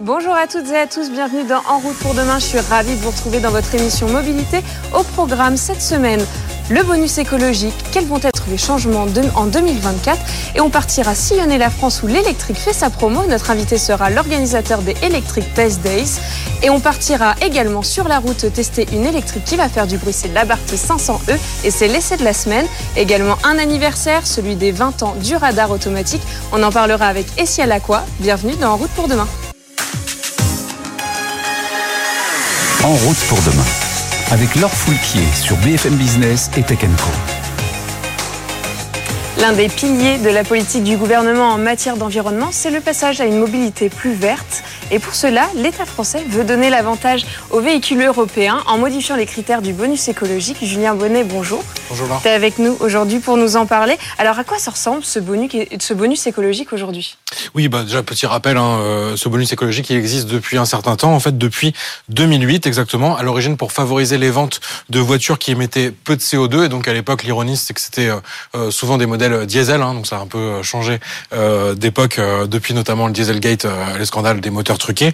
Bonjour à toutes et à tous, bienvenue dans En route pour demain. Je suis ravie de vous retrouver dans votre émission Mobilité. Au programme cette semaine, le bonus écologique, quels vont être les changements en 2024 et on partira sillonner la France où l'électrique fait sa promo. Notre invité sera l'organisateur des Electric Test Days et on partira également sur la route tester une électrique qui va faire du bruit, c'est l'Abarth 500E et c'est l'essai de la semaine. Également un anniversaire, celui des 20 ans du radar automatique. On en parlera avec Essia Lacroix. Bienvenue dans En route pour demain. En route pour demain, avec Laure Foulquier sur BFM Business et Tech Co. L'un des piliers de la politique du gouvernement en matière d'environnement, c'est le passage à une mobilité plus verte. Et pour cela, l'État français veut donner l'avantage aux véhicules européens en modifiant les critères du bonus écologique. Julien Bonnet, bonjour. Bonjour. Tu es avec nous aujourd'hui pour nous en parler. Alors, à quoi ça ressemble ce bonus, ce bonus écologique aujourd'hui? Oui, bah déjà petit rappel, hein, euh, ce bonus écologique il existe depuis un certain temps, en fait depuis 2008 exactement, à l'origine pour favoriser les ventes de voitures qui émettaient peu de CO2. Et donc à l'époque, l'ironie c'est que c'était euh, euh, souvent des modèles diesel, hein, donc ça a un peu changé d'époque depuis notamment le Dieselgate, les scandales des moteurs truqués.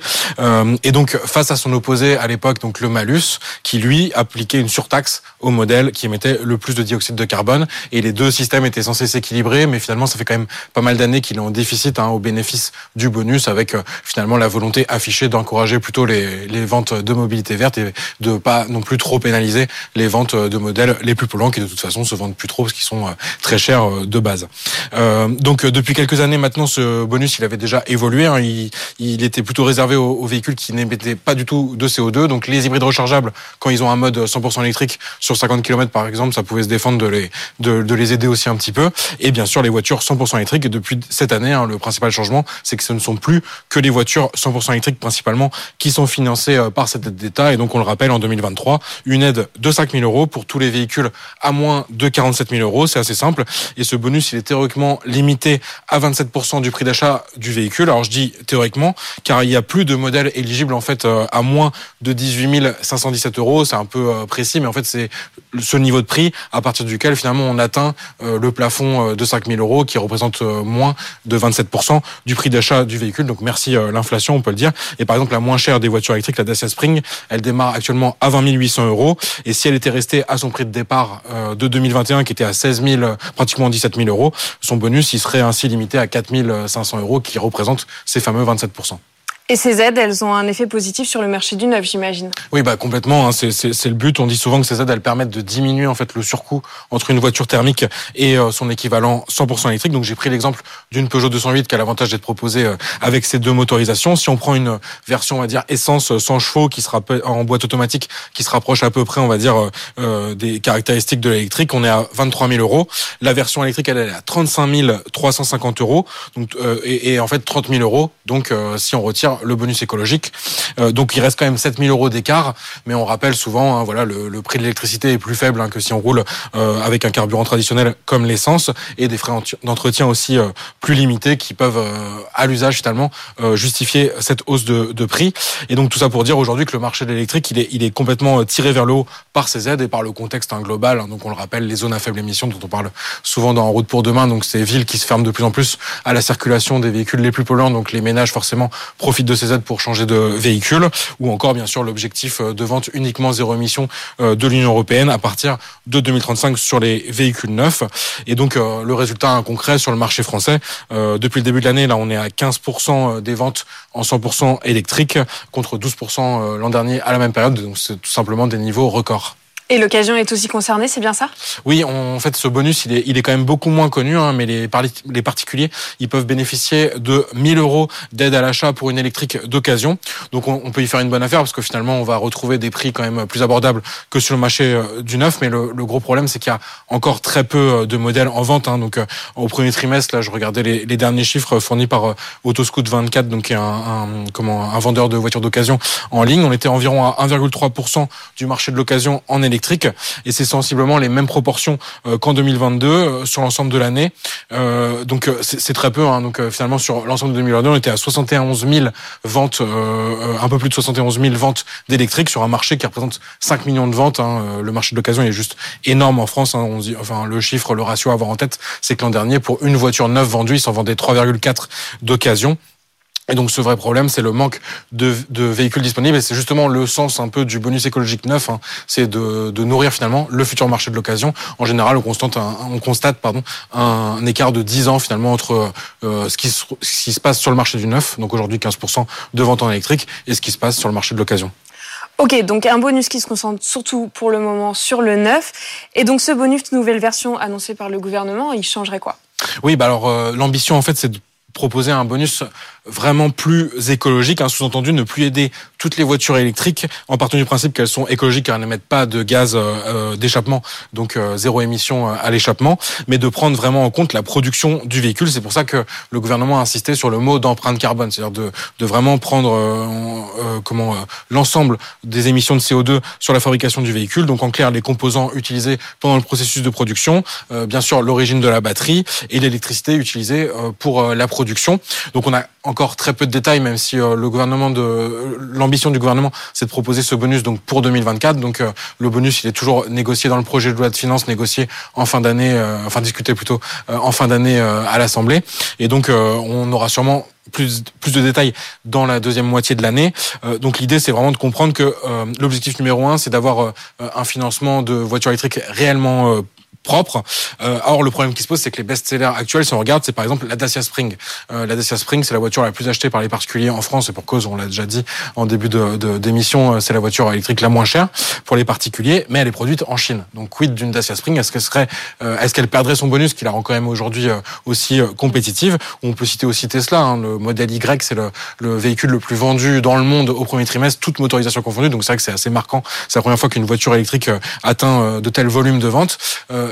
et donc face à son opposé à l'époque, donc le malus, qui lui appliquait une surtaxe au modèle qui émettait le plus de dioxyde de carbone. Et les deux systèmes étaient censés s'équilibrer, mais finalement ça fait quand même pas mal d'années qu'il est en déficit hein, au bénéfice du bonus, avec finalement la volonté affichée d'encourager plutôt les, les ventes de mobilité verte et de pas non plus trop pénaliser les ventes de modèles les plus polluants qui de toute façon se vendent plus trop parce qu'ils sont très chers de base. Euh, donc depuis quelques années maintenant, ce bonus il avait déjà évolué. Hein. il, il, était plutôt réservé aux, véhicules qui n'émettaient pas du tout de CO2. Donc les hybrides rechargeables, quand ils ont un mode 100% électrique sur 50 km par exemple, ça pouvait se défendre de les de, les aider aussi un petit peu. Et bien sûr les voitures 100% électriques. Depuis cette année, hein, le principal changement, c'est que ce ne sont plus que les voitures 100% électriques principalement qui sont financées euh, par cette aide d'État. Et donc on le rappelle en 2023, une aide de 5 000 euros pour tous les véhicules à moins de 47 000 euros. C'est assez simple. Et ce bonus, il est théoriquement limité à 27% du prix d'achat du véhicule. Alors je dis théoriquement, car il y a plus de modèles éligibles en fait euh, à moins de 18 517 euros. C'est un peu euh, précis, mais en fait c'est ce niveau de prix à partir duquel finalement on atteint euh, le plafond de 5 000 euros qui représente moins de 27% du prix d'achat du véhicule. Donc merci l'inflation, on peut le dire. Et par exemple la moins chère des voitures électriques, la Dacia Spring, elle démarre actuellement à 20 800 euros. Et si elle était restée à son prix de départ de 2021 qui était à 16 000, pratiquement 17 000 euros, son bonus il serait ainsi limité à 4 500 euros qui représente ces fameux 27%. Et ces aides, elles ont un effet positif sur le marché du neuf, j'imagine. Oui, bah complètement. Hein, c'est le but. On dit souvent que ces aides, elles permettent de diminuer en fait le surcoût entre une voiture thermique et euh, son équivalent 100% électrique. Donc j'ai pris l'exemple d'une Peugeot 208 qui a l'avantage d'être proposée euh, avec ces deux motorisations. Si on prend une version, on va dire essence 100 chevaux qui sera en boîte automatique, qui se rapproche à peu près, on va dire, euh, des caractéristiques de l'électrique, on est à 23 000 euros. La version électrique, elle est à 35 350 euros. Donc et, et, en fait 30 000 euros. Donc si on retire le bonus écologique. Euh, donc il reste quand même 7000 euros d'écart, mais on rappelle souvent, hein, voilà, le, prix de l'électricité est plus faible hein, que si on roule euh, avec un carburant traditionnel comme l'essence, et des frais d'entretien aussi euh, plus limités qui peuvent, à l'usage finalement, justifier cette hausse de, prix. Et donc tout ça pour dire aujourd'hui que le marché de l'électrique, il est, complètement tiré vers le haut par ces aides et par le contexte hein, global. donc on le rappelle, les zones à faible émission dont on parle souvent dans En route pour demain, donc ces villes qui se ferment de plus en plus à la circulation des véhicules les plus polluants, donc les ménages forcément profitent de ces aides pour changer de véhicule, ou encore bien sûr l'objectif euh, de vente uniquement zéro émission euh, de l'Union européenne à partir de 2035 sur les véhicules neufs. Et donc euh, le résultat concret sur le marché français, depuis le début de l'année, là on est à 15% des ventes en 100% électriques contre 12% l'an dernier à la même période. Donc c'est tout simplement des niveaux records. Et l'occasion est aussi concernée, c'est bien ça? Oui, en fait, ce bonus, il est, est quand même beaucoup moins connu, hein, mais les, particuliers, ils peuvent bénéficier de 1000 euros d'aide à l'achat pour une électrique d'occasion. Donc, on, peut y faire une bonne affaire parce que finalement, on va retrouver des prix quand même plus abordables que sur le marché euh, du neuf. Mais le, gros problème, c'est qu'il y a encore très peu euh, de modèles en vente. Hein. Donc, euh, au premier trimestre, là, je regardais les, derniers chiffres fournis par Autoscoot 24, donc un, un, comment, un vendeur de voitures d'occasion en ligne. On était environ à 1,3% du marché de l'occasion en électrique et c'est sensiblement les mêmes proportions euh, qu'en 2022 euh, sur l'ensemble de l'année. Euh, donc c'est très peu. Hein. Donc finalement sur l'ensemble de 2022, on était à 71 000 ventes, un peu plus de 71 000 ventes d'électriques sur un marché qui représente 5 millions de ventes. Hein. Le marché de l'occasion est juste énorme en France. Hein. Enfin le chiffre, le ratio à avoir en tête, c'est que l'an dernier pour une voiture neuve vendue, ils s'en vendaient 3,4 d'occasion. Et donc ce vrai problème, c'est le manque de, de, véhicules disponibles. Et c'est justement le sens un peu du bonus écologique neuf, hein. c'est de, de, nourrir finalement le futur marché de l'occasion. En général, on constate, un, on constate pardon, un, écart de 10 ans finalement entre euh, ce, qui, ce qui se passe sur le marché du neuf, donc aujourd'hui 15% de vente en électrique, et ce qui se passe sur le marché de l'occasion. Ok, donc un bonus qui se concentre surtout pour le moment sur le neuf. Et donc ce bonus, nouvelle version annoncée par le gouvernement, il changerait quoi? Oui, bah alors euh, l'ambition en fait, c'est de proposer un bonus vraiment plus écologique, un sous-entendu ne plus aider toutes les voitures électriques en partant du principe qu'elles sont écologiques car elles n'émettent pas de gaz euh, euh, d'échappement, donc euh, zéro émission à l'échappement, mais de prendre vraiment en compte la production du véhicule. C'est pour ça que le gouvernement a insisté sur le mot d'empreinte carbone, c'est-à-dire de, de, vraiment prendre euh, comment l'ensemble des émissions de CO2 sur la fabrication du véhicule. Donc en clair, les composants utilisés pendant le processus de production, bien sûr l'origine de la batterie et l'électricité utilisée pour la production. Donc on a encore très peu de détails, même si euh, le gouvernement de l'ambition du gouvernement, c'est de proposer ce bonus donc pour 2024. Donc euh, le bonus, il est toujours négocié dans le projet de loi de finances, négocié en fin d'année, euh, enfin discuté plutôt en fin d'année à l'Assemblée. Et donc on aura sûrement plus, plus de détails dans la deuxième moitié de l'année. donc l'idée, c'est vraiment de comprendre que l'objectif numéro un, c'est d'avoir un financement de voitures électriques réellement propre. Euh, or, le problème qui se pose, c'est que les best-sellers actuels, si on regarde, c'est par exemple la Dacia Spring. Euh, la Dacia Spring, c'est la voiture la plus achetée par les particuliers en France, et pour cause, on l'a déjà dit en début de, d'émission, euh, c'est la voiture électrique la moins chère pour les particuliers, mais elle est produite en Chine. Donc, quid d'une Dacia Spring? Est-ce qu'elle serait, euh, est-ce qu'elle perdrait son bonus, qui la rend quand même aujourd'hui euh, aussi compétitive? On peut citer aussi Tesla. Hein, le modèle Y, c'est le, le véhicule le plus vendu dans le monde au premier trimestre, toute motorisation confondue. Donc, c'est vrai que c'est assez marquant. C'est la première fois qu'une voiture électrique atteint de tels volumes de vente.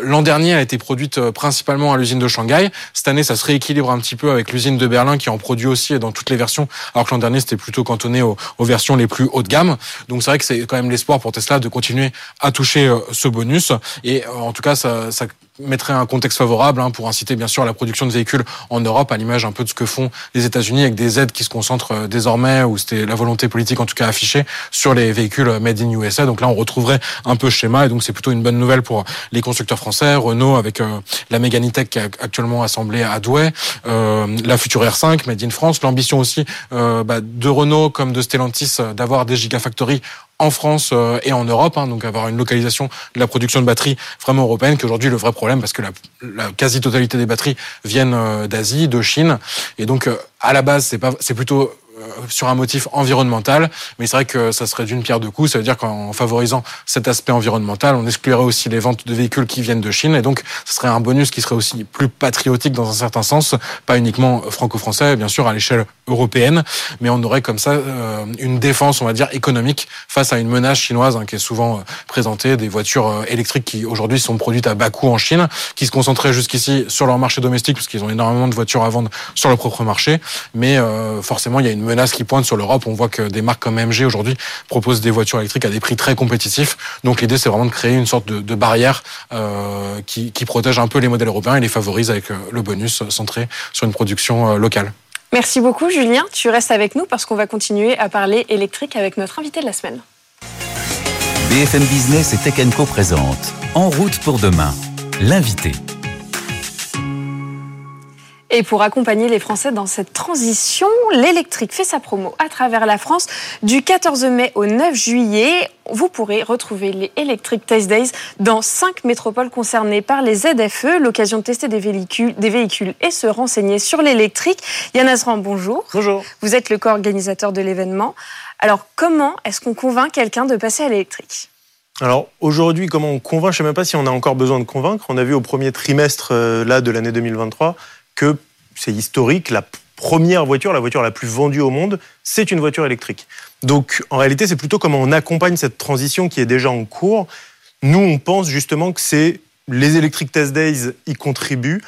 L'an dernier, a été produite euh, principalement à l'usine de Shanghai. Cette année, ça se rééquilibre un petit peu avec l'usine de Berlin qui en produit aussi dans toutes les versions, alors que l'an dernier, c'était plutôt cantonné aux, versions les plus haut de gamme. Donc c'est vrai que c'est quand même l'espoir pour Tesla de continuer à toucher euh, ce bonus. Et euh, en tout cas, ça mettrait un contexte favorable hein, pour inciter bien sûr la production de véhicules en Europe, à l'image un peu de ce que font les États-Unis avec des aides qui se concentrent euh, désormais, ou c'était la volonté politique en tout cas affichée, sur les véhicules made in USA. Donc là, on retrouverait un peu ce schéma, et donc c'est plutôt une bonne nouvelle pour les constructeurs français. Renault avec euh, la Mégane qui est actuellement assemblée à Douai, euh, la future R5 made in France, l'ambition aussi euh, bah, de Renault comme de Stellantis d'avoir des gigafactories en France euh, et en Europe, hein, donc avoir une localisation de la production de batteries vraiment européenne, qui aujourd'hui le vrai problème parce que la, la quasi-totalité des batteries viennent euh, d'Asie, de Chine, et donc euh, à la base c'est pas, c'est plutôt sur un motif environnemental, mais c'est vrai que ça serait d'une pierre deux coups. Ça veut dire qu'en favorisant cet aspect environnemental, on exclurait aussi les ventes de véhicules qui viennent de Chine, et donc ce serait un bonus qui serait aussi plus patriotique dans un certain sens, pas uniquement franco-français, bien sûr à l'échelle européenne, mais on aurait comme ça euh, une défense, on va dire, économique face à une menace chinoise hein, qui est souvent euh, présentée, des voitures électriques qui aujourd'hui sont produites à bas coût en Chine, qui se concentraient jusqu'ici sur leur marché domestique, parce qu'ils ont énormément de voitures à vendre sur leur propre marché, mais forcément il y a une menace qui pointe sur l'Europe. On voit que des marques comme MG aujourd'hui proposent des voitures électriques à des prix très compétitifs. Donc l'idée, c'est vraiment de créer une sorte de, de barrière euh, qui, qui, protège un peu les modèles européens et les favorise avec euh, le bonus centré sur une production euh, locale. Merci beaucoup, Julien. Tu restes avec nous parce qu'on va continuer à parler électrique avec notre invité de la semaine. BFM Business et Tech Co présente En route pour demain. L'invité. Et pour accompagner les Français dans cette transition, l'électrique fait sa promo à travers la France. Du 14 mai au 9 juillet, vous pourrez retrouver les Electric Test Days dans cinq métropoles concernées par les ZFE. L'occasion de tester des véhicules, des véhicules et se renseigner sur l'électrique. Yann Azran, bonjour. Bonjour. Vous êtes le co-organisateur de l'événement. Alors, comment est-ce qu'on convainc quelqu'un de passer à l'électrique? Alors aujourd'hui, comment on convainc? Je ne sais même pas si on a encore besoin de convaincre. On a vu au premier trimestre euh, là de l'année 2023 que c'est historique, la première voiture, la voiture la plus vendue au monde, c'est une voiture électrique. Donc en réalité, c'est plutôt comment on accompagne cette transition qui est déjà en cours. Nous, on pense justement que c'est les Electric Test Days y contribuent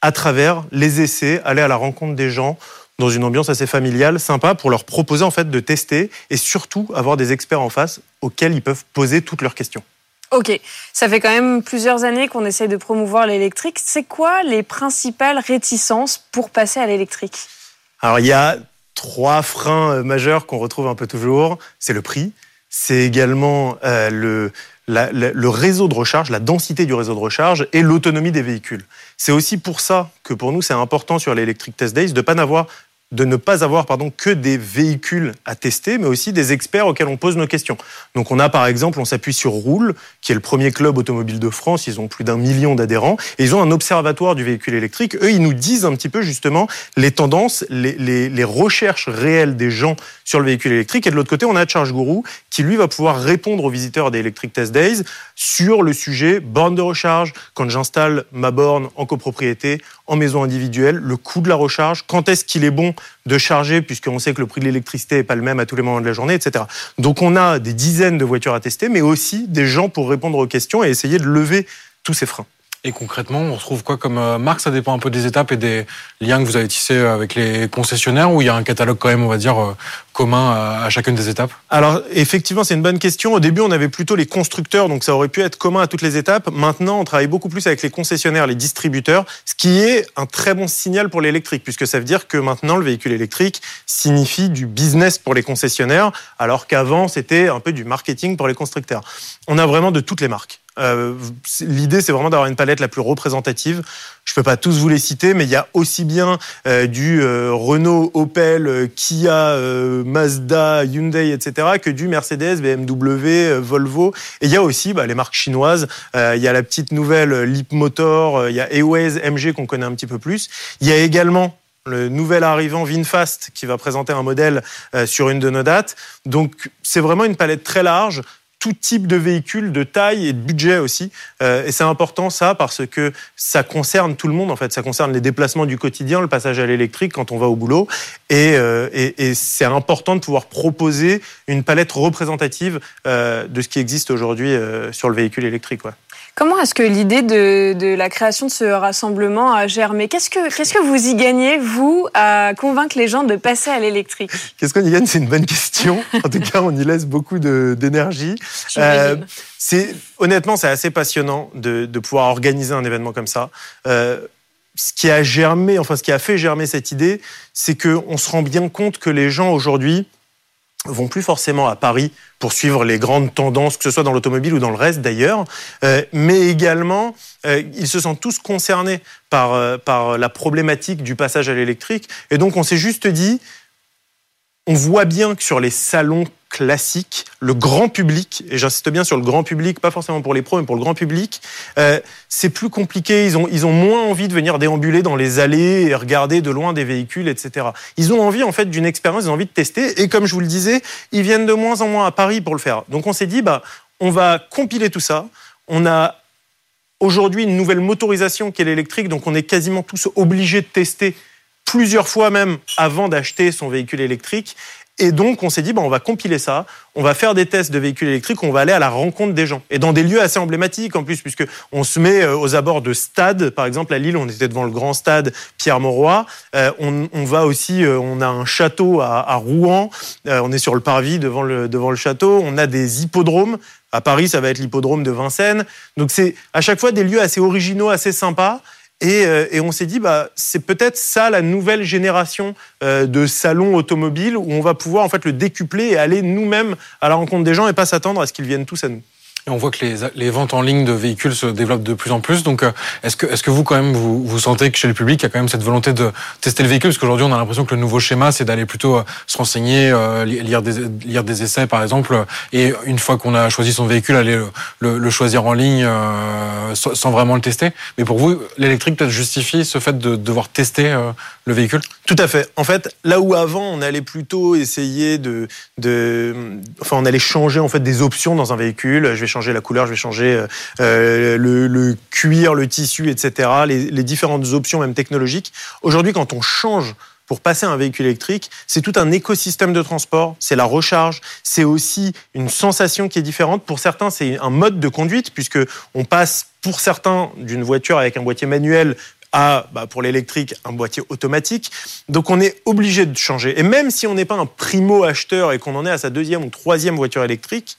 à travers les essais, aller à la rencontre des gens dans une ambiance assez familiale, sympa, pour leur proposer en fait de tester et surtout avoir des experts en face auxquels ils peuvent poser toutes leurs questions. Ok, ça fait quand même plusieurs années qu'on essaye de promouvoir l'électrique. C'est quoi les principales réticences pour passer à l'électrique? Alors il y a trois freins euh, majeurs qu'on retrouve un peu toujours. C'est le prix, c'est également euh, le, réseau de recharge, la densité du réseau de recharge et l'autonomie des véhicules. C'est aussi pour ça que pour nous c'est important sur l'Electric Test Days de ne pas n'avoir de ne pas avoir pardon, que des véhicules à tester, mais aussi des experts auxquels on pose nos questions. Donc on a par exemple, on s'appuie sur Roule, qui est le premier club automobile de France, ils ont plus d'un million d'adhérents, et ils ont un observatoire du véhicule électrique. Eux, ils nous disent un petit peu justement les tendances, les, les, les recherches réelles des gens sur le véhicule électrique. Et de l'autre côté, on a Charge Guru, qui lui va pouvoir répondre aux visiteurs des Electric Test Days sur le sujet borne de recharge, quand j'installe ma borne en copropriété, en maison individuelle, le coût de la recharge, quand est-ce qu'il est bon de charger, puisqu'on sait que le prix de l'électricité n'est pas le même à tous les moments de la journée, etc. Donc on a des dizaines de voitures à tester, mais aussi des gens pour répondre aux questions et essayer de lever tous ces freins. Et concrètement, on retrouve quoi comme euh, marque? Ça dépend un peu des étapes et des liens que vous avez tissés avec les concessionnaires ou il y a un catalogue quand même, on va dire, euh, commun à chacune des étapes? Alors effectivement, c'est une bonne question. Au début, on avait plutôt les constructeurs, donc ça aurait pu être commun à toutes les étapes. Maintenant, on travaille beaucoup plus avec les concessionnaires, les distributeurs, ce qui est un très bon signal pour l'électrique, puisque ça veut dire que maintenant, le véhicule électrique signifie du business pour les concessionnaires, alors qu'avant, c'était un peu du marketing pour les constructeurs. On a vraiment de toutes les marques. Euh, L'idée, c'est vraiment d'avoir une palette la plus représentative. Je peux pas tous vous les citer, mais il y a aussi bien euh, du euh, Renault, Opel, Kia, Mazda, Hyundai, etc., que du Mercedes, BMW, Volvo. Et il y a aussi bah, les marques chinoises. il y a la petite nouvelle Leap Motor, il y a Airways, MG qu'on connaît un petit peu plus. Il y a également le nouvel arrivant VinFast qui va présenter un modèle sur une de nos dates. Donc c'est vraiment une palette très large tout type de véhicule, de taille et de budget aussi. Euh, et c'est important ça parce que ça concerne tout le monde en fait. Ça concerne les déplacements du quotidien, le passage à l'électrique quand on va au boulot. Et, euh, et, et c'est important de pouvoir proposer une palette représentative euh, de ce qui existe aujourd'hui euh, sur le véhicule électrique. Ouais. Comment est-ce que l'idée de, de, la création de ce rassemblement a germé? Qu'est-ce que qu'est-ce que vous y gagnez vous à convaincre les gens de passer à l'électrique? Qu'est-ce qu'on y gagne? C'est une bonne question. En tout cas, on y laisse beaucoup d'énergie. Euh, c'est honnêtement, c'est assez passionnant de, de, pouvoir organiser un événement comme ça. Euh, ce qui a germé, enfin ce qui a fait germer cette idée, c'est que on se rend bien compte que les gens aujourd'hui vont plus forcément à Paris pour suivre les grandes tendances, que ce soit dans l'automobile ou dans le reste d'ailleurs, euh, mais également euh, ils se sentent tous concernés par, euh, par la problématique du passage à l'électrique. Et donc on s'est juste dit, on voit bien que sur les salons classiques, le grand public, et j'insiste bien sur le grand public, pas forcément pour les pros, mais pour le grand public, euh, c'est plus compliqué. Ils ont, ils ont moins envie de venir déambuler dans les allées et regarder de loin des véhicules, etc. Ils ont envie en fait d'une expérience, ils ont envie de tester. Et comme je vous le disais, ils viennent de moins en moins à Paris pour le faire. Donc on s'est dit, bah, on va compiler tout ça. On a aujourd'hui une nouvelle motorisation qui est l'électrique, donc on est quasiment tous obligés de tester plusieurs fois même avant d'acheter son véhicule électrique. Et donc, on s'est dit, bah, on va compiler ça, on va faire des tests de véhicules électriques, on va aller à la rencontre des gens. Et dans des lieux assez emblématiques en plus, puisque on se met euh, aux abords de stades. Par exemple, à Lille, on était devant le grand stade Pierre-Mauroy. Euh, on, on, va aussi, euh, on a un château à, à Rouen. Euh, on est sur le parvis devant le, devant le château. On a des hippodromes. À Paris, ça va être l'hippodrome de Vincennes. Donc, c'est à chaque fois des lieux assez originaux, assez sympas. Et, euh, et, on s'est dit, bah, c'est peut-être ça la nouvelle génération euh, de salons automobiles où on va pouvoir en fait le décupler et aller nous-mêmes à la rencontre des gens et pas s'attendre à ce qu'ils viennent tous à nous. Et on voit que les, les, ventes en ligne de véhicules se développent de plus en plus. Donc, euh, est-ce que, est-ce que vous, quand même, vous, vous sentez que chez le public, il y a quand même cette volonté de tester le véhicule? Parce qu'aujourd'hui, on a l'impression que le nouveau schéma, c'est d'aller plutôt euh, se renseigner, euh, lire, des, lire des essais, par exemple, et une fois qu'on a choisi son véhicule, aller le, le, le choisir en ligne euh, sans vraiment le tester. Mais pour vous, l'électrique peut-être justifie ce fait de devoir tester euh, le véhicule? Tout à fait. En fait, là où avant, on allait plutôt essayer de, de, enfin, on allait changer en fait des options dans un véhicule. Changer la couleur, je vais changer euh, le, le, cuir, le tissu, etc. Les, les différentes options, même technologiques. Aujourd'hui, quand on change pour passer à un véhicule électrique, c'est tout un écosystème de transport, c'est la recharge, c'est aussi une sensation qui est différente. Pour certains, c'est un mode de conduite, puisque on passe pour certains d'une voiture avec un boîtier manuel à, bah, pour l'électrique, un boîtier automatique. Donc on est obligé de changer. Et même si on n'est pas un primo acheteur et qu'on en est à sa deuxième ou troisième voiture électrique,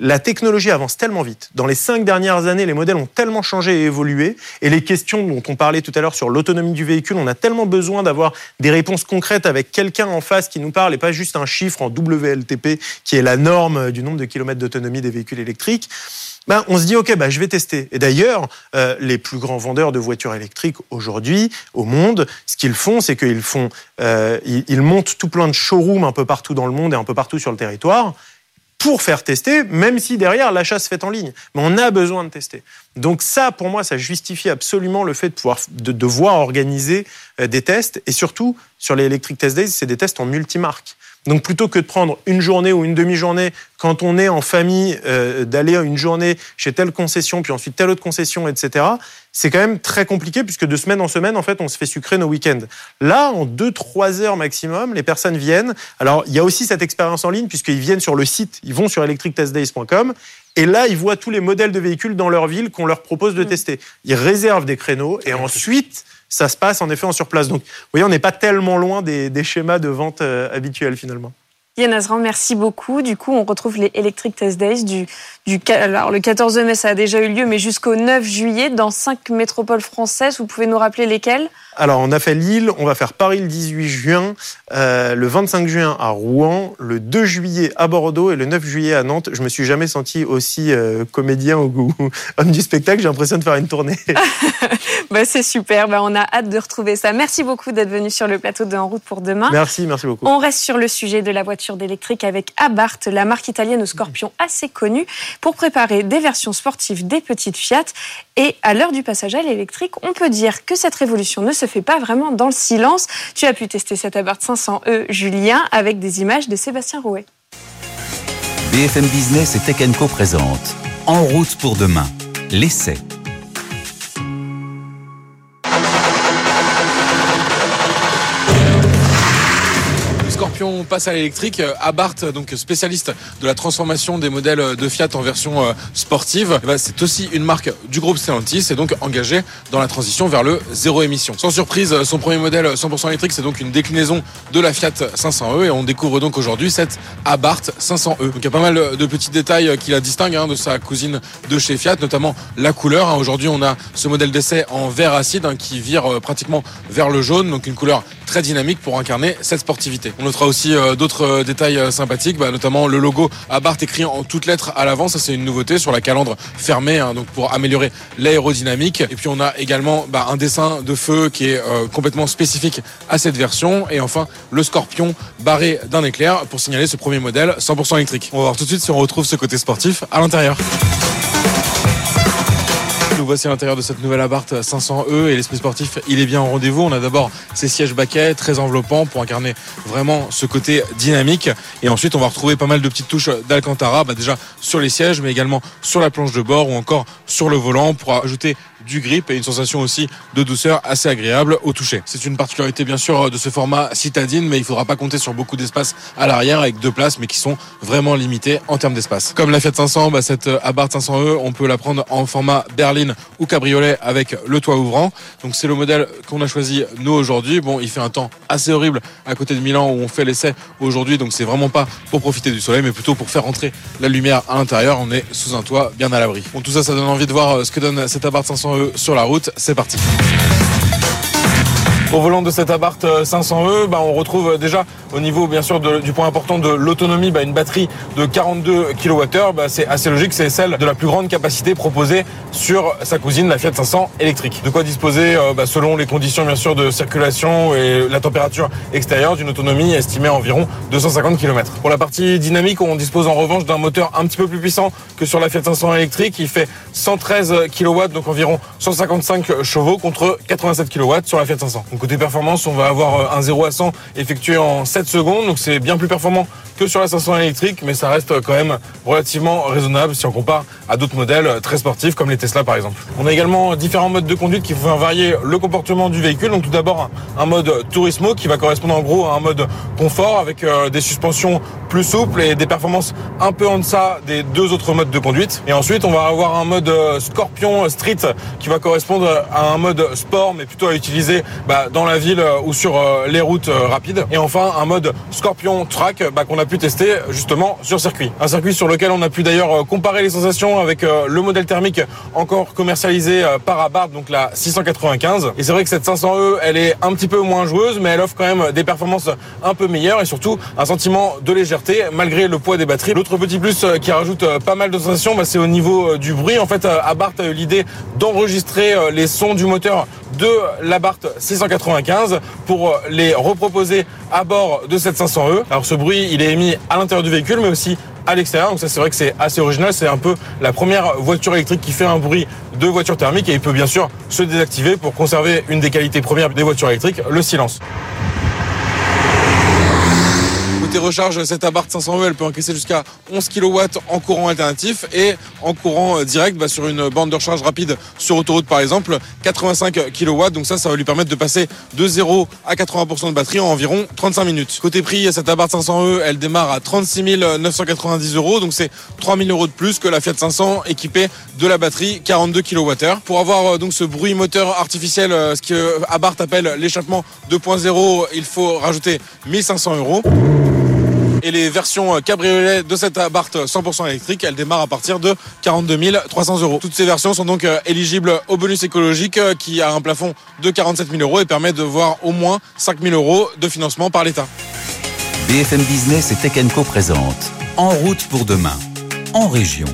la technologie avance tellement vite. Dans les cinq dernières années, les modèles ont tellement changé et évolué. Et les questions dont on parlait tout à l'heure sur l'autonomie du véhicule, on a tellement besoin d'avoir des réponses concrètes avec quelqu'un en face qui nous parle et pas juste un chiffre en WLTP qui est la norme du nombre de kilomètres d'autonomie des véhicules électriques. Ben, on se dit, OK, ben, je vais tester. Et d'ailleurs, euh, les plus grands vendeurs de voitures électriques aujourd'hui au monde, ce qu'ils font, c'est qu'ils font, euh, ils montent tout plein de showrooms un peu partout dans le monde et un peu partout sur le territoire pour faire tester, même si derrière l'achat se fait en ligne. Mais on a besoin de tester. Donc ça, pour moi, ça justifie absolument le fait de pouvoir de devoir organiser euh, des tests et surtout sur les Electric Test Days, c'est des tests en multimarque. Donc plutôt que de prendre une journée ou une demi-journée quand on est en famille, euh, d'aller une journée chez telle concession, puis ensuite telle autre concession, etc., c'est quand même très compliqué puisque de semaine en semaine, en fait, on se fait sucrer nos week-ends. Là, en 2-3 heures maximum, les personnes viennent. Alors, il y a aussi cette expérience en ligne puisqu'ils viennent sur le site, ils vont sur electrictestdays.com et là, ils voient tous les modèles de véhicules dans leur ville qu'on leur propose de mmh. tester. Ils réservent des créneaux et ensuite ça se passe en effet en surplace. Donc, vous voyez, on n'est pas tellement loin des, schémas de vente euh, habituels finalement. Yann merci beaucoup. Du coup, on retrouve les Electric Test Days du, du alors, le 14 mai, ça a déjà eu lieu, mais jusqu'au 9 juillet dans cinq métropoles françaises. Vous pouvez nous rappeler lesquelles? Alors, on a fait Lille, on va faire Paris le 18 juin, euh, le 25 juin à Rouen, le 2 juillet à Bordeaux et le 9 juillet à Nantes. Je me suis jamais senti aussi euh, comédien ou, homme du spectacle. J'ai l'impression de faire une tournée. bah, c'est super. Bah, on a hâte de retrouver ça. Merci beaucoup d'être venu sur le plateau de En route pour demain. Merci, merci beaucoup. On reste sur le sujet de la voiture d'électrique avec Abarth, la marque italienne au scorpion assez connue, pour préparer des versions sportives des petites Fiat. Et à l'heure du passage à l'électrique, on peut dire que cette révolution ne se fait pas vraiment dans le silence. Tu as pu tester cette Abarth 500e, Julien, avec des images de Sébastien Rouet. BFM Business et Tech Co présente En route pour demain, l'essai on passe à l'électrique. Euh, Abarth, donc spécialiste de la transformation des modèles de Fiat en version euh, sportive, eh ben, c'est aussi une marque du groupe Stellantis et donc engagée dans la transition vers le zéro émission. Sans surprise, son premier modèle 100% électrique, c'est donc une déclinaison de la Fiat 500e et on découvre donc aujourd'hui cette Abarth 500e. Donc il y a pas mal de petits détails qui la distinguent hein, de sa cousine de chez Fiat, notamment la couleur. Hein. Aujourd'hui, on a ce modèle d'essai en vert acide hein, qui vire euh, pratiquement vers le jaune, donc une couleur très dynamique pour incarner cette sportivité. Aussi euh, d'autres euh, détails euh, sympathiques, bah, notamment le logo Abarth écrit en toutes lettres à l'avant. Ça, c'est une nouveauté sur la calandre fermée, hein, donc pour améliorer l'aérodynamique. Et puis, on a également bah, un dessin de feu qui est complètement spécifique à cette version. Et enfin, le Scorpion barré d'un éclair pour signaler ce premier modèle 100% électrique. On va voir tout de suite si on retrouve ce côté sportif à l'intérieur. Nous voici à l'intérieur de cette nouvelle Abarth 500E et l'esprit sportif, il est bien en rendez-vous. On a d'abord ces sièges baquets très enveloppants pour incarner vraiment ce côté dynamique. Et ensuite, on va retrouver pas mal de petites touches d'Alcantara, bah déjà sur les sièges, mais également sur la planche de bord ou encore sur le volant pour ajouter du grip et une sensation aussi de douceur assez agréable au toucher. C'est une particularité bien sûr de ce format citadine, mais il faudra pas compter sur beaucoup d'espace à l'arrière avec deux places, mais qui sont vraiment limitées en termes d'espace. Comme la Fiat 500, bah, cette Abarth 500e, on peut la prendre en format berline ou cabriolet avec le toit ouvrant. Donc c'est le modèle qu'on a choisi nous aujourd'hui. Bon, il fait un temps assez horrible à côté de Milan où on fait l'essai aujourd'hui, donc c'est vraiment pas pour profiter du soleil, mais plutôt pour faire entrer la lumière à l'intérieur. On est sous un toit bien à l'abri. Bon, tout ça, ça donne envie de voir euh, ce que donne cette Abarth 500 sur la route. C'est parti. Au volant de cette Abarth 500e, bah, on retrouve déjà au niveau bien sûr du point important de l'autonomie, bah, une batterie de 42 kWh. Bah, c'est assez logique, c'est celle de la plus grande capacité proposée sur sa cousine, la Fiat 500 électrique. De quoi disposer euh, selon les conditions bien sûr de circulation et la température extérieure d'une autonomie estimée à environ 250 km. Pour la partie dynamique, on dispose en revanche d'un moteur un petit peu plus puissant que sur la Fiat 500 électrique. Il fait 113 kW, donc environ 155 chevaux contre 87 kW sur la Fiat 500 côté performance, on va avoir euh, un 0 à 100 effectué en 7 secondes, donc c'est bien plus performant que sur la 500 électrique, mais ça reste quand même relativement raisonnable si on compare à d'autres modèles très sportifs comme les Tesla par exemple. On a également différents modes de conduite qui vont varier le comportement du véhicule. Donc tout d'abord un mode Turismo qui va correspondre en gros à un mode confort avec euh, des suspensions plus souples et des performances un peu en deçà des deux autres modes de conduite. Et ensuite on va avoir un mode euh, Scorpion Street qui va correspondre à un mode sport mais plutôt à utiliser bah, dans la ville euh, ou sur les routes rapides. Et enfin un mode Scorpion Track bah, qu'on a pu tester justement sur circuit. Un circuit sur lequel on a pu d'ailleurs comparer les sensations avec le modèle thermique encore commercialisé par Abarth, donc la 695. Et c'est vrai que cette 500E, elle est un petit peu moins joueuse, mais elle offre quand même des performances un peu meilleures et surtout un sentiment de légèreté malgré le poids des batteries. L'autre petit plus qui rajoute pas mal de sensations, bah, c'est au niveau du bruit. En fait, Abarth a eu l'idée d'enregistrer les sons du moteur de l'Abarth 695 pour les reproposer à bord de cette 500E. Alors ce bruit, il est émis à l'intérieur du véhicule, mais aussi à l'extérieur. Donc ça, c'est vrai que c'est assez original. C'est un peu la première voiture électrique qui fait un bruit de voiture thermique et il peut bien sûr se désactiver pour conserver une des qualités premières des voitures électriques, le silence recharge, cette Abarth 500E, elle peut encaisser jusqu'à 11 kW en courant alternatif et en courant euh, direct bah, sur une bande de recharge rapide sur autoroute par exemple, 85 kW. Donc ça, ça va lui permettre de passer de 0 à 80% de batterie en environ 35 minutes. Côté prix, cette Abarth 500E, elle démarre à 36 990 euros. Donc c'est 3 000 euros de plus que la Fiat 500 équipée de la batterie 42 kWh. Pour avoir euh, donc ce bruit moteur artificiel, euh, ce que Abarth appelle l'échappement 2.0, il faut rajouter 1500 euros. Et les versions cabriolet de cette Abarth 100% électrique, elles démarrent à partir de 42 300 euros. Toutes ces versions sont donc euh, éligibles au bonus écologique euh, qui a un plafond de 47 000 euros et permet de voir au moins 5 000 euros de financement par l'État. BFM Business et Tech Co présente En route pour demain, en région.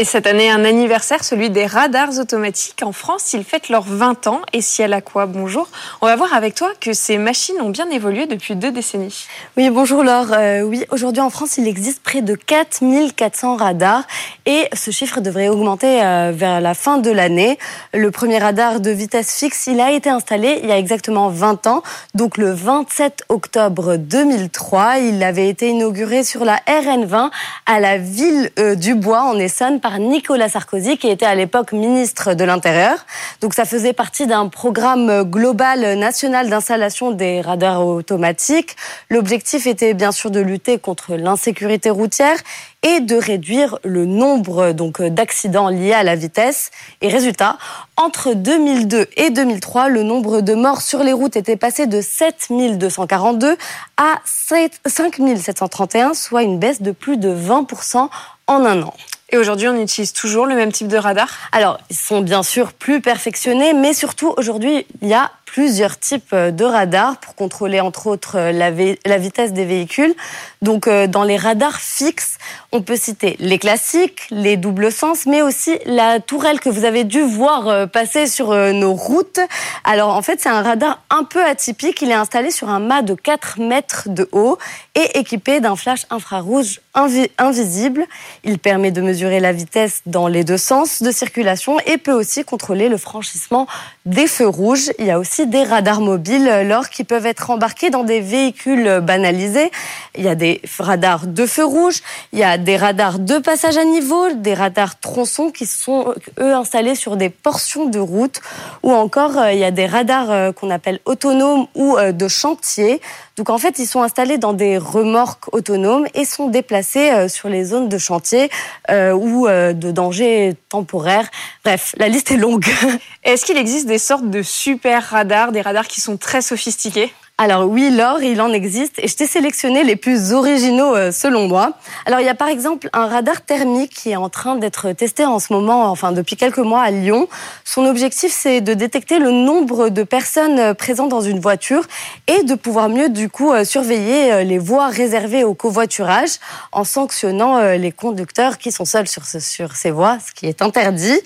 Et cette année, un anniversaire, celui des radars automatiques. En France, ils fêtent leurs 20 ans. Et elle a quoi Bonjour. On va voir avec toi que ces machines ont bien évolué depuis deux décennies. Oui, bonjour Laure. Euh, oui, aujourd'hui en France, il existe près de 4400 radars. Et ce chiffre devrait augmenter euh, vers la fin de l'année. Le premier radar de vitesse fixe, il a été installé il y a exactement 20 ans. Donc le 27 octobre 2003. Il avait été inauguré sur la RN20 à la ville euh, du Bois en Essonne Nicolas Sarkozy, qui était à l'époque ministre de l'Intérieur. Donc ça faisait partie d'un programme global national d'installation des radars automatiques. L'objectif était bien sûr de lutter contre l'insécurité routière et de réduire le nombre donc d'accidents liés à la vitesse. Et résultat, entre 2002 et 2003, le nombre de morts sur les routes était passé de 7242 à 5731, soit une baisse de plus de 20% en un an. Et aujourd'hui, on utilise toujours le même type de radar? Alors, ils sont bien sûr plus perfectionnés, mais surtout aujourd'hui, il y a plusieurs types euh, de radars pour contrôler entre autres euh, la, vitesse des véhicules. Donc euh, dans les radars fixes, on peut citer les classiques, les doubles sens, mais aussi la tourelle que vous avez dû voir passer sur nos routes. Alors en fait, c'est un radar un peu atypique. Il est installé sur un mât de 4 mètres de haut et équipé d'un flash infrarouge invisible. Il permet de mesurer la vitesse dans les deux sens de circulation et peut aussi contrôler le franchissement des feux rouges. Il y a aussi des radars mobiles, lors qui peuvent être embarqués dans des véhicules banalisés. Il y a des radars de feux rouges, il y a des radars de passage à niveau, des radars tronçons qui sont, eux, installés sur des portions de route, ou encore euh, il y a des radars euh, qu'on appelle autonomes ou euh, de chantier. Donc en fait, ils sont installés dans des remorques autonomes et sont déplacés sur les zones de chantier ou de danger temporaire. Bref, la liste est longue. Est-ce qu'il existe des sortes de super radars, des radars qui sont très sophistiqués alors oui, Laure, il en existe et je t'ai sélectionné les plus originaux euh, selon moi. Alors il y a par exemple un radar thermique qui est en train d'être testé en ce moment, enfin depuis quelques mois à Lyon. Son objectif c'est de détecter le nombre de personnes euh, présentes dans une voiture et de pouvoir mieux du coup euh, surveiller les voies réservées au covoiturage en sanctionnant les conducteurs qui sont seuls sur, sur ces voies, ce qui est interdit.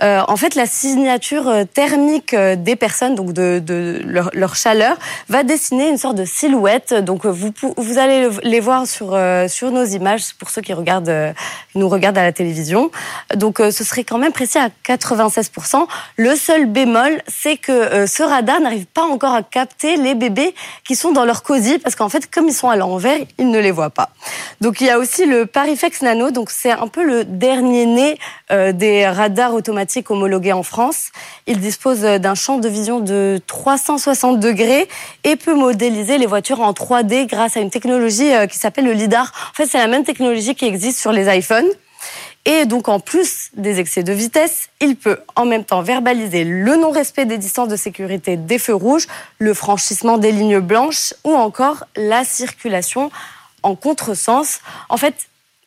en fait, la signature thermique des personnes, donc de, de leur, leur chaleur, va dessiner une sorte de silhouette. Donc vous, vous allez les voir sur, euh, sur nos images pour ceux qui regardent, euh, nous regardent à la télévision. Donc euh, ce serait quand même précis à 96%. Le seul bémol, c'est que ce radar n'arrive pas encore à capter les bébés qui sont dans leur cosy parce qu'en fait, comme ils sont à l'envers, ils ne les voient pas. Donc il y a aussi le Parifex Nano. Donc c'est un peu le dernier né des radars automatiques homologués en France. Il dispose d'un champ de vision de 360 degrés et peut modéliser les voitures en 3D grâce à une technologie euh, qui s'appelle le LIDAR. En fait, c'est la même technologie qui existe sur les iPhones. Et donc, en plus des excès de vitesse, il peut en même temps verbaliser le non-respect des distances de sécurité des feux rouges, le franchissement des lignes blanches ou encore la circulation en contresens. En fait,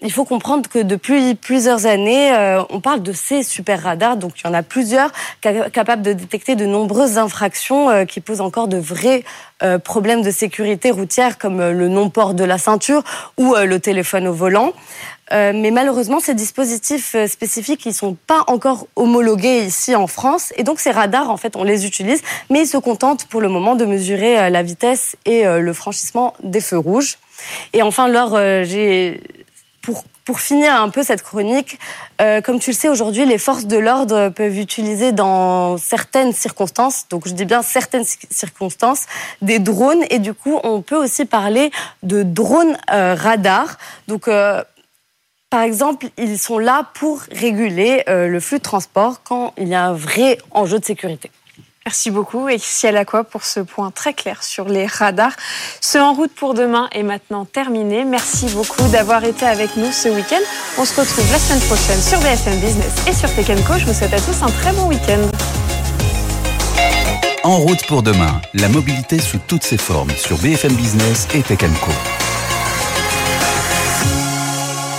il faut comprendre que depuis plusieurs années, euh, on parle de ces super radars. Donc, il y en a plusieurs capables de détecter de nombreuses infractions euh, qui posent encore de vrais euh, problèmes de sécurité routière, comme le non-port de la ceinture ou le téléphone au volant. mais malheureusement, ces dispositifs spécifiques, ils sont pas encore homologués ici en France. Et donc, ces radars, en fait, on les utilise, mais ils se contentent pour le moment de mesurer la vitesse et le franchissement des feux rouges. Et enfin, pour, finir un peu cette chronique, euh, comme tu le sais, aujourd'hui, les forces de l'ordre peuvent utiliser dans certaines circonstances, donc je dis bien certaines circonstances, des drones. Et du coup, on peut aussi parler de drones euh, radars. Donc, euh, par exemple, ils sont là pour réguler le flux de transport quand il y a un vrai enjeu de sécurité. Merci beaucoup et Ciel Aqua pour ce point très clair sur les radars. Ce En route pour demain est maintenant terminé. Merci beaucoup d'avoir été avec nous ce week-end. On se retrouve la semaine prochaine sur BFM Business et sur Tech Co. Je vous souhaite à tous un très bon week-end. En route pour demain, la mobilité sous toutes ses formes sur BFM Business et Tech.